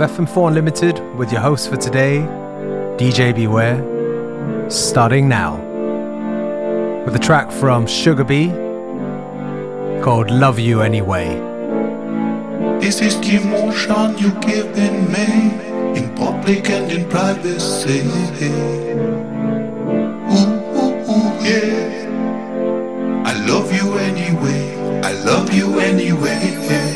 FM4 Unlimited with your host for today, DJ Beware, starting now with a track from Sugar B called Love You Anyway. This is the emotion you give in me in public and in privacy. Ooh, ooh, ooh, yeah. I love you anyway. I love you anyway.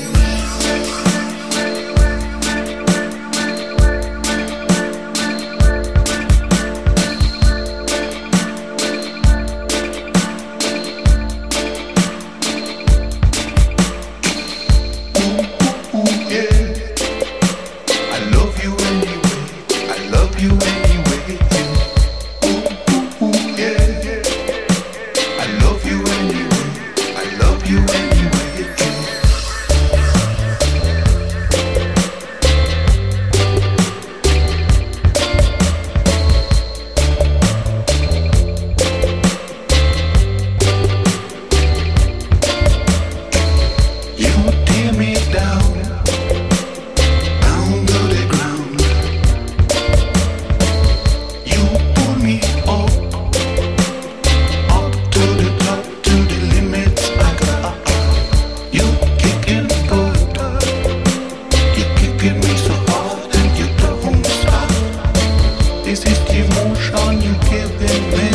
on you, give them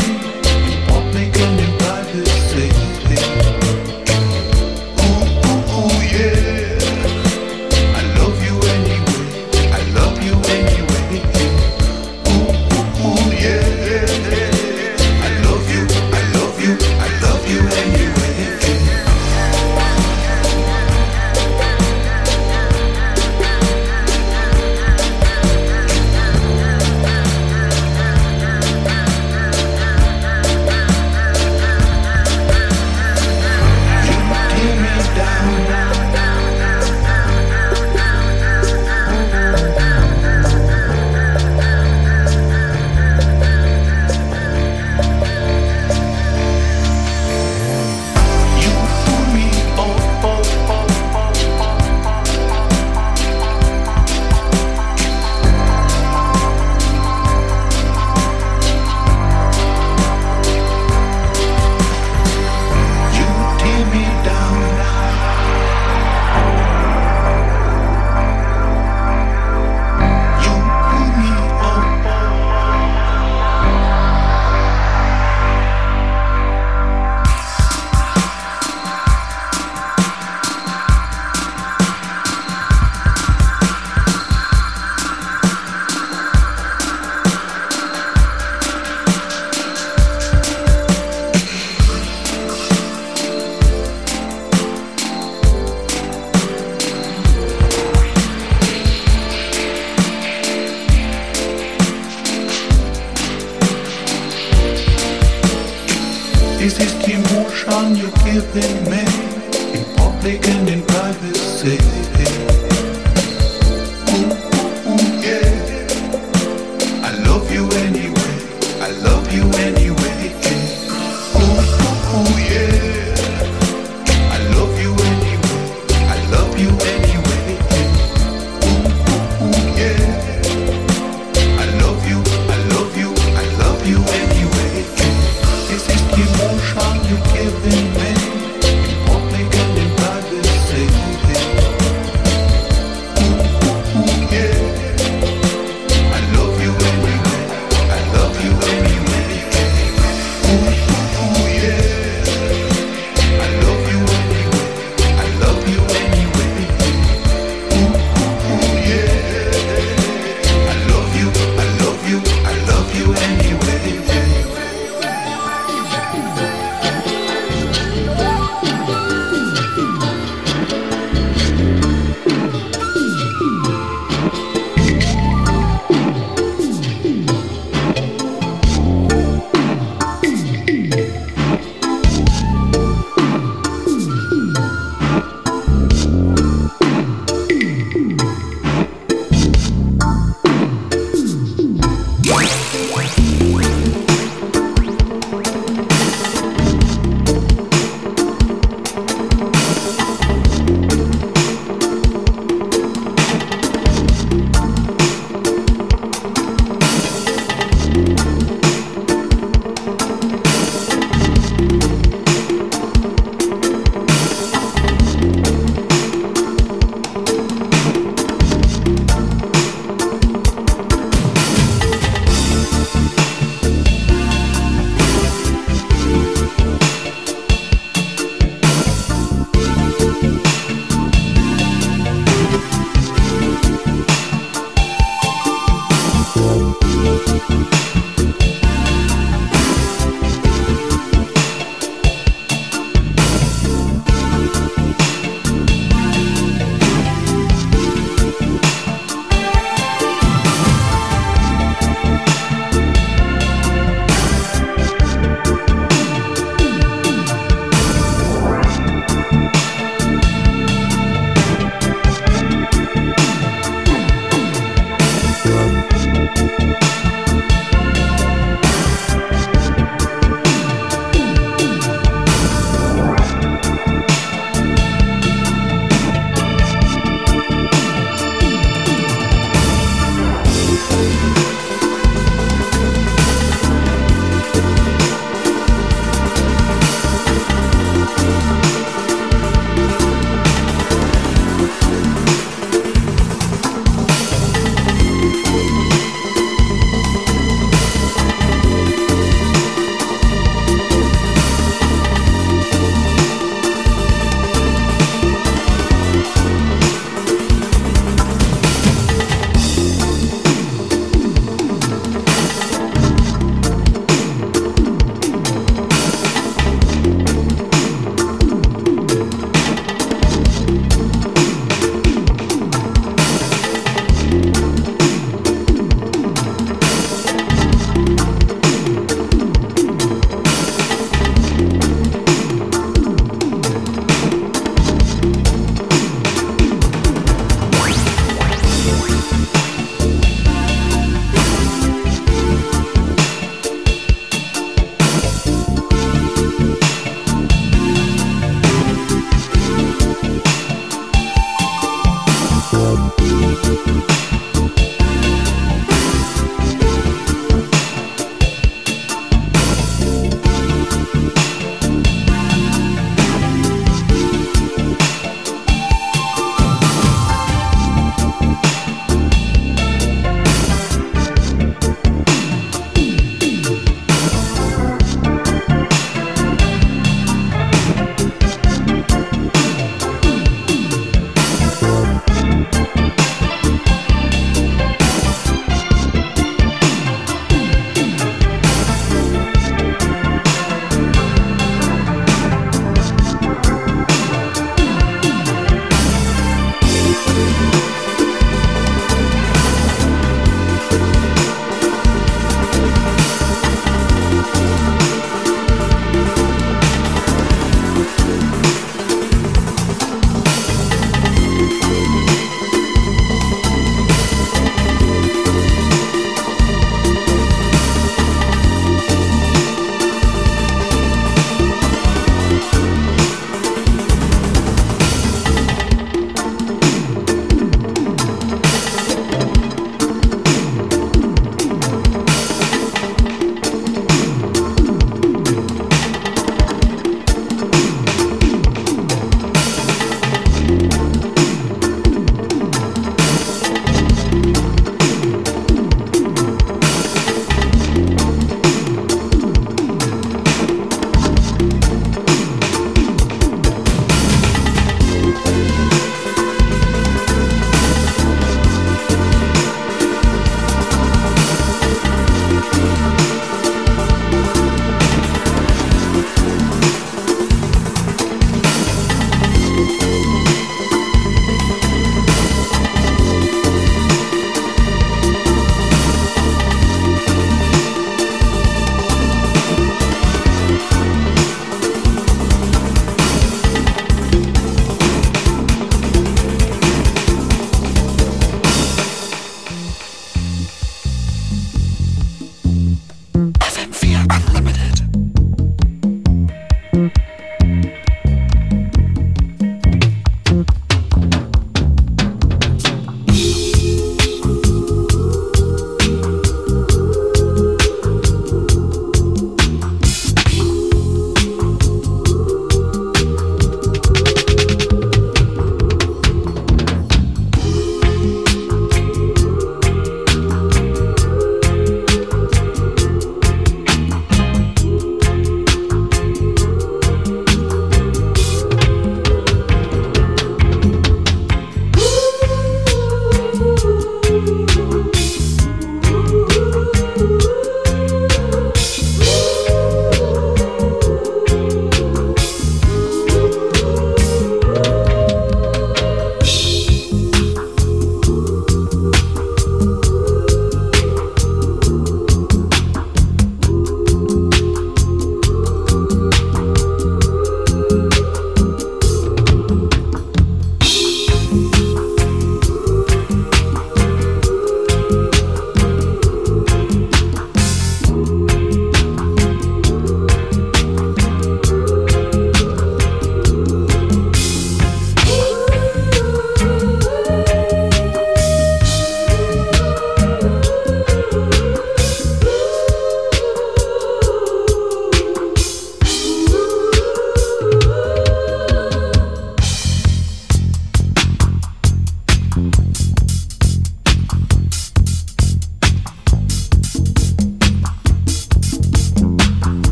This is the emotion you're giving me in public and in privacy.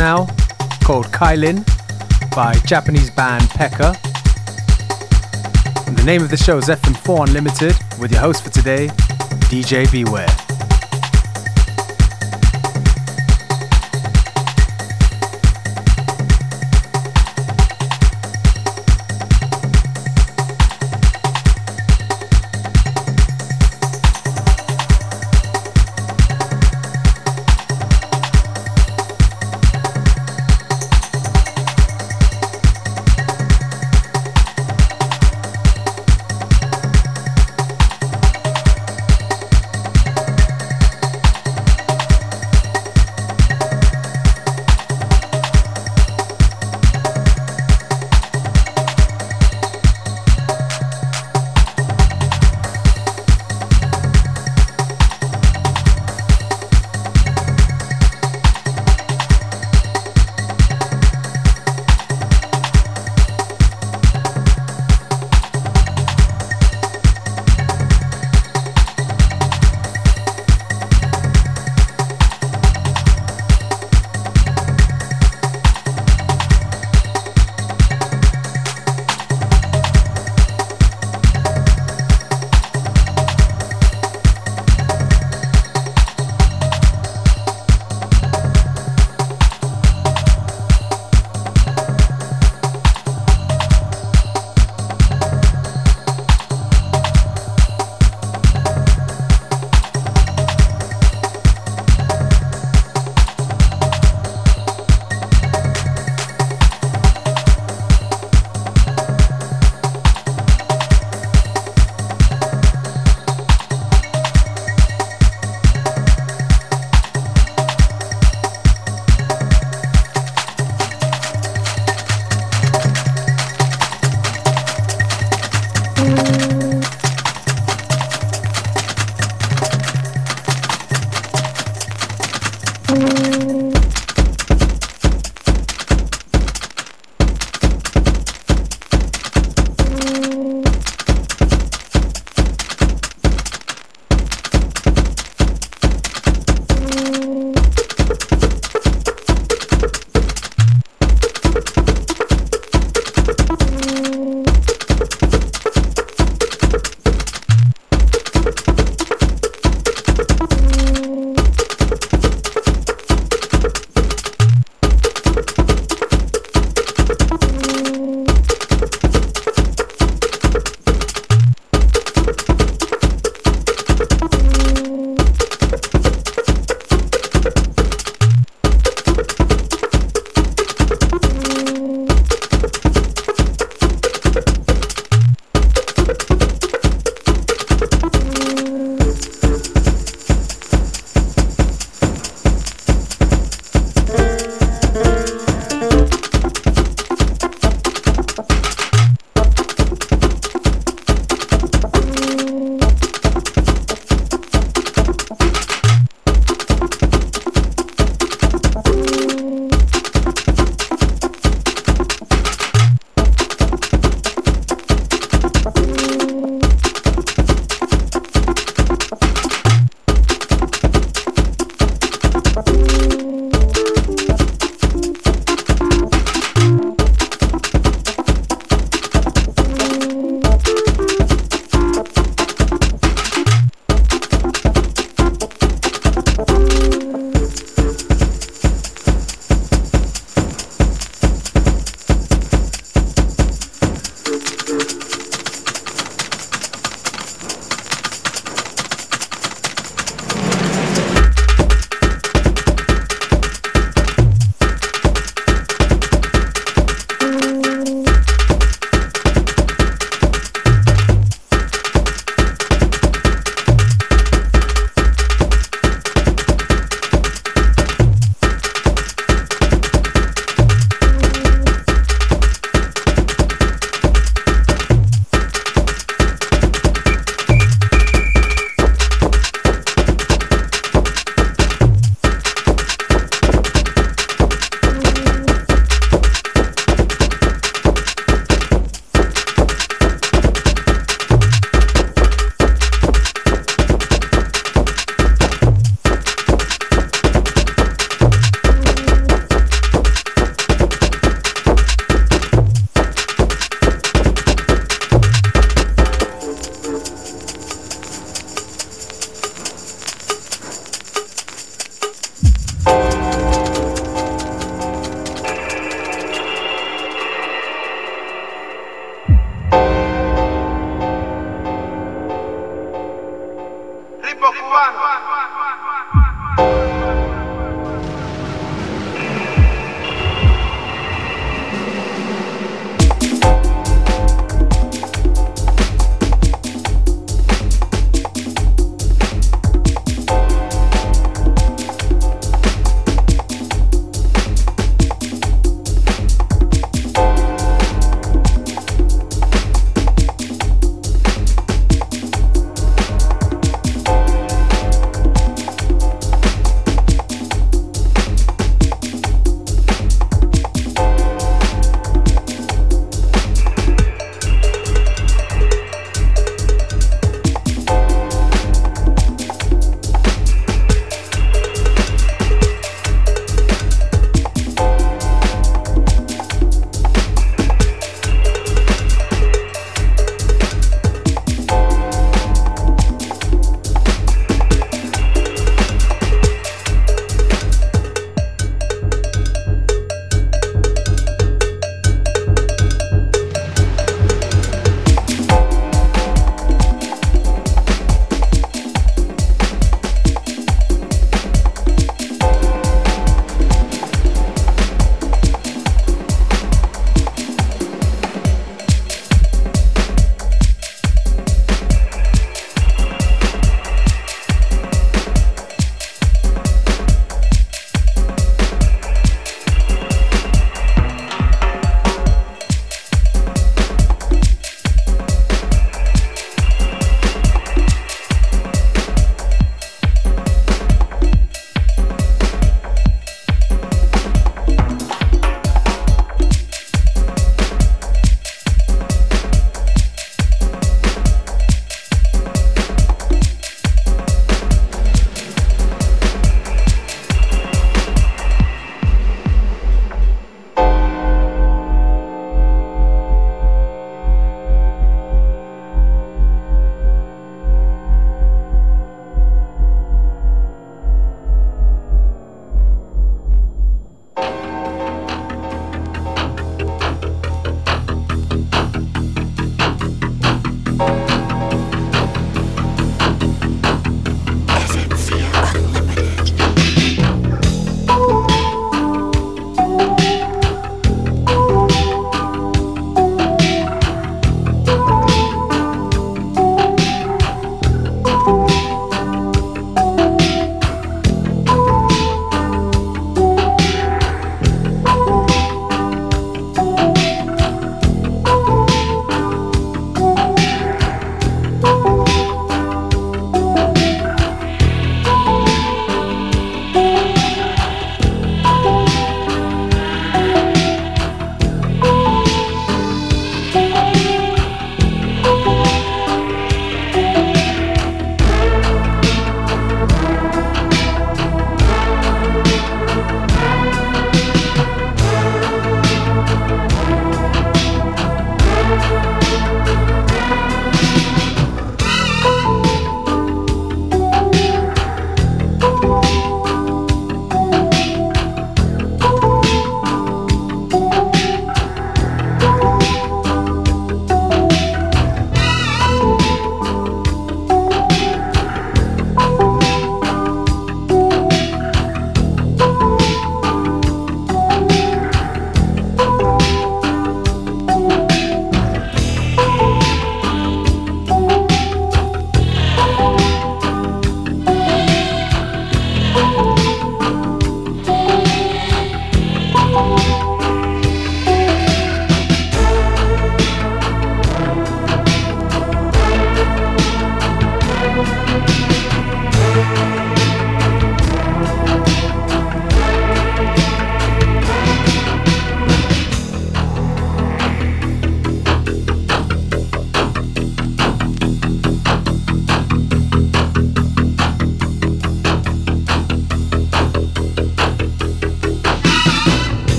Now called Kailin by Japanese band Pekka. And the name of the show is FM4 Unlimited with your host for today, DJ Beware.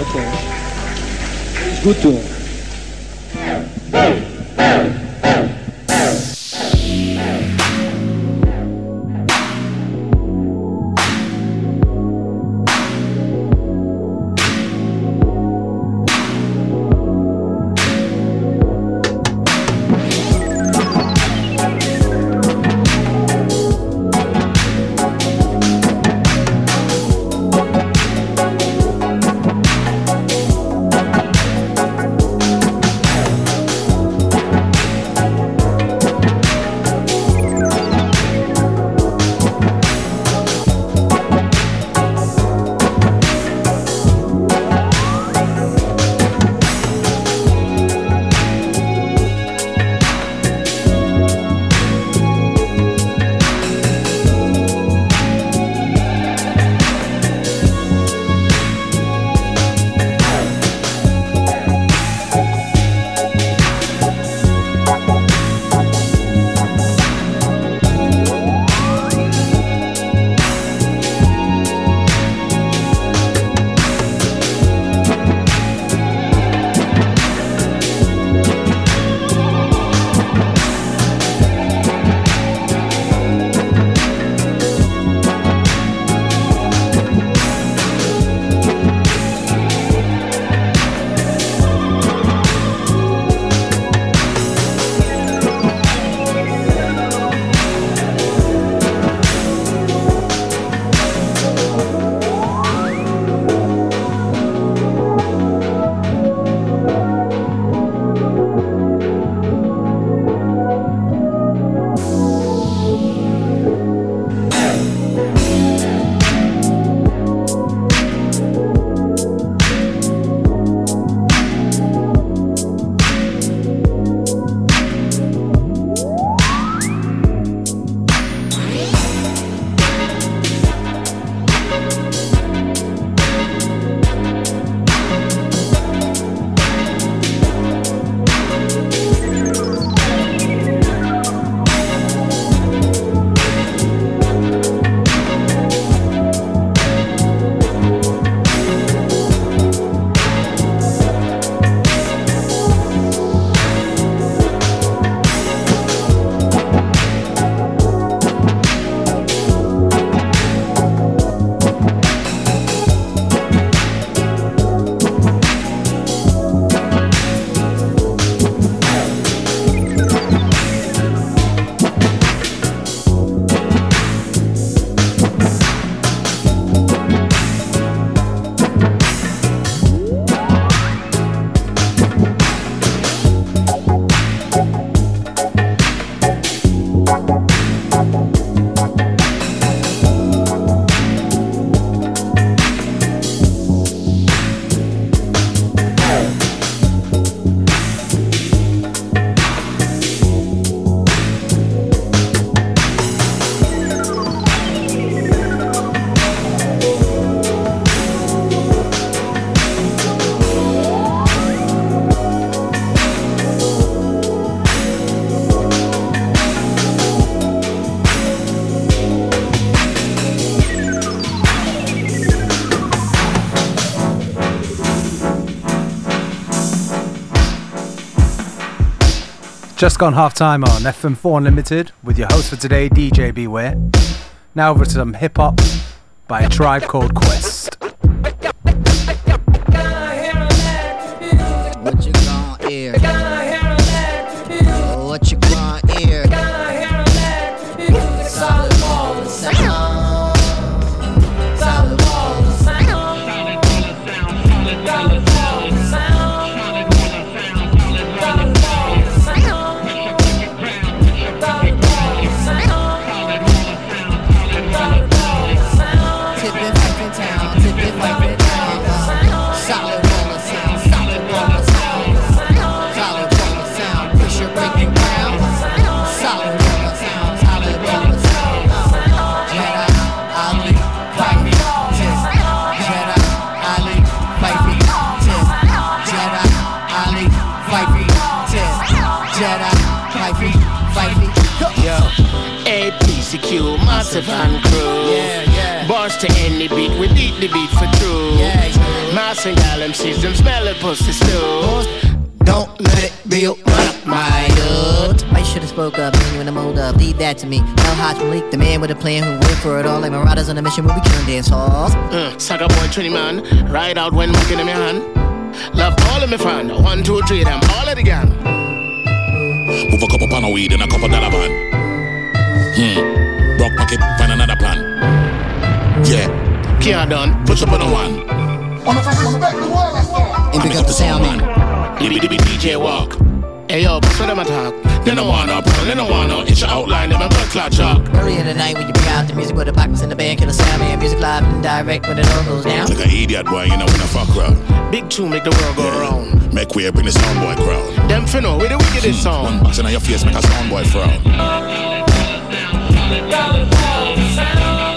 It's good to him. Just gone half time on FM4 Unlimited with your host for today, DJ Beware. Now over to some hip hop by a tribe called Quest. If I'm Yeah, yeah. Boss to any beat, we beat the beat for true. Yeah, yeah. And gal sees them smell pussy too. Don't let it be up my dude. I should have spoke up, even when I'm old up. Leave that to me. Mel Hodge Malik, the man with a plan who went for it all. Like Marauders on a mission where we can dance halls. Uh, mm, sucker boy, Trinity man. Ride out when looking in my hand. Love all of my fan. One, two, three, them all of the gang. Move a couple pound of weed and a couple dollar man. Hmm. Rock pocket, find another plan. Yeah, Can't done, push up on a one. And pick up the sound man. Dibby dibby DJ walk. Hey yo, bust what them attack. They don't wanna, bro, they don't wanna. It's your outline, them a blood clot chalk. Earlier tonight when you bring out the music with the pockets in the band, kill the sound man. Music live and direct when it all goes down. Like an idiot boy, you know when I fuck around. Big tune make the world go round. Make way, bring the sound boy crowd. Them finna, with the wickedest One song. box in your face, make a sound boy frown. Sound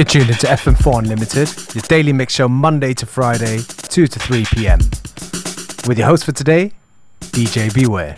You're tuned into FM4 Unlimited, your daily mix show Monday to Friday, 2 to 3 p.m. With your host for today, DJ Beware.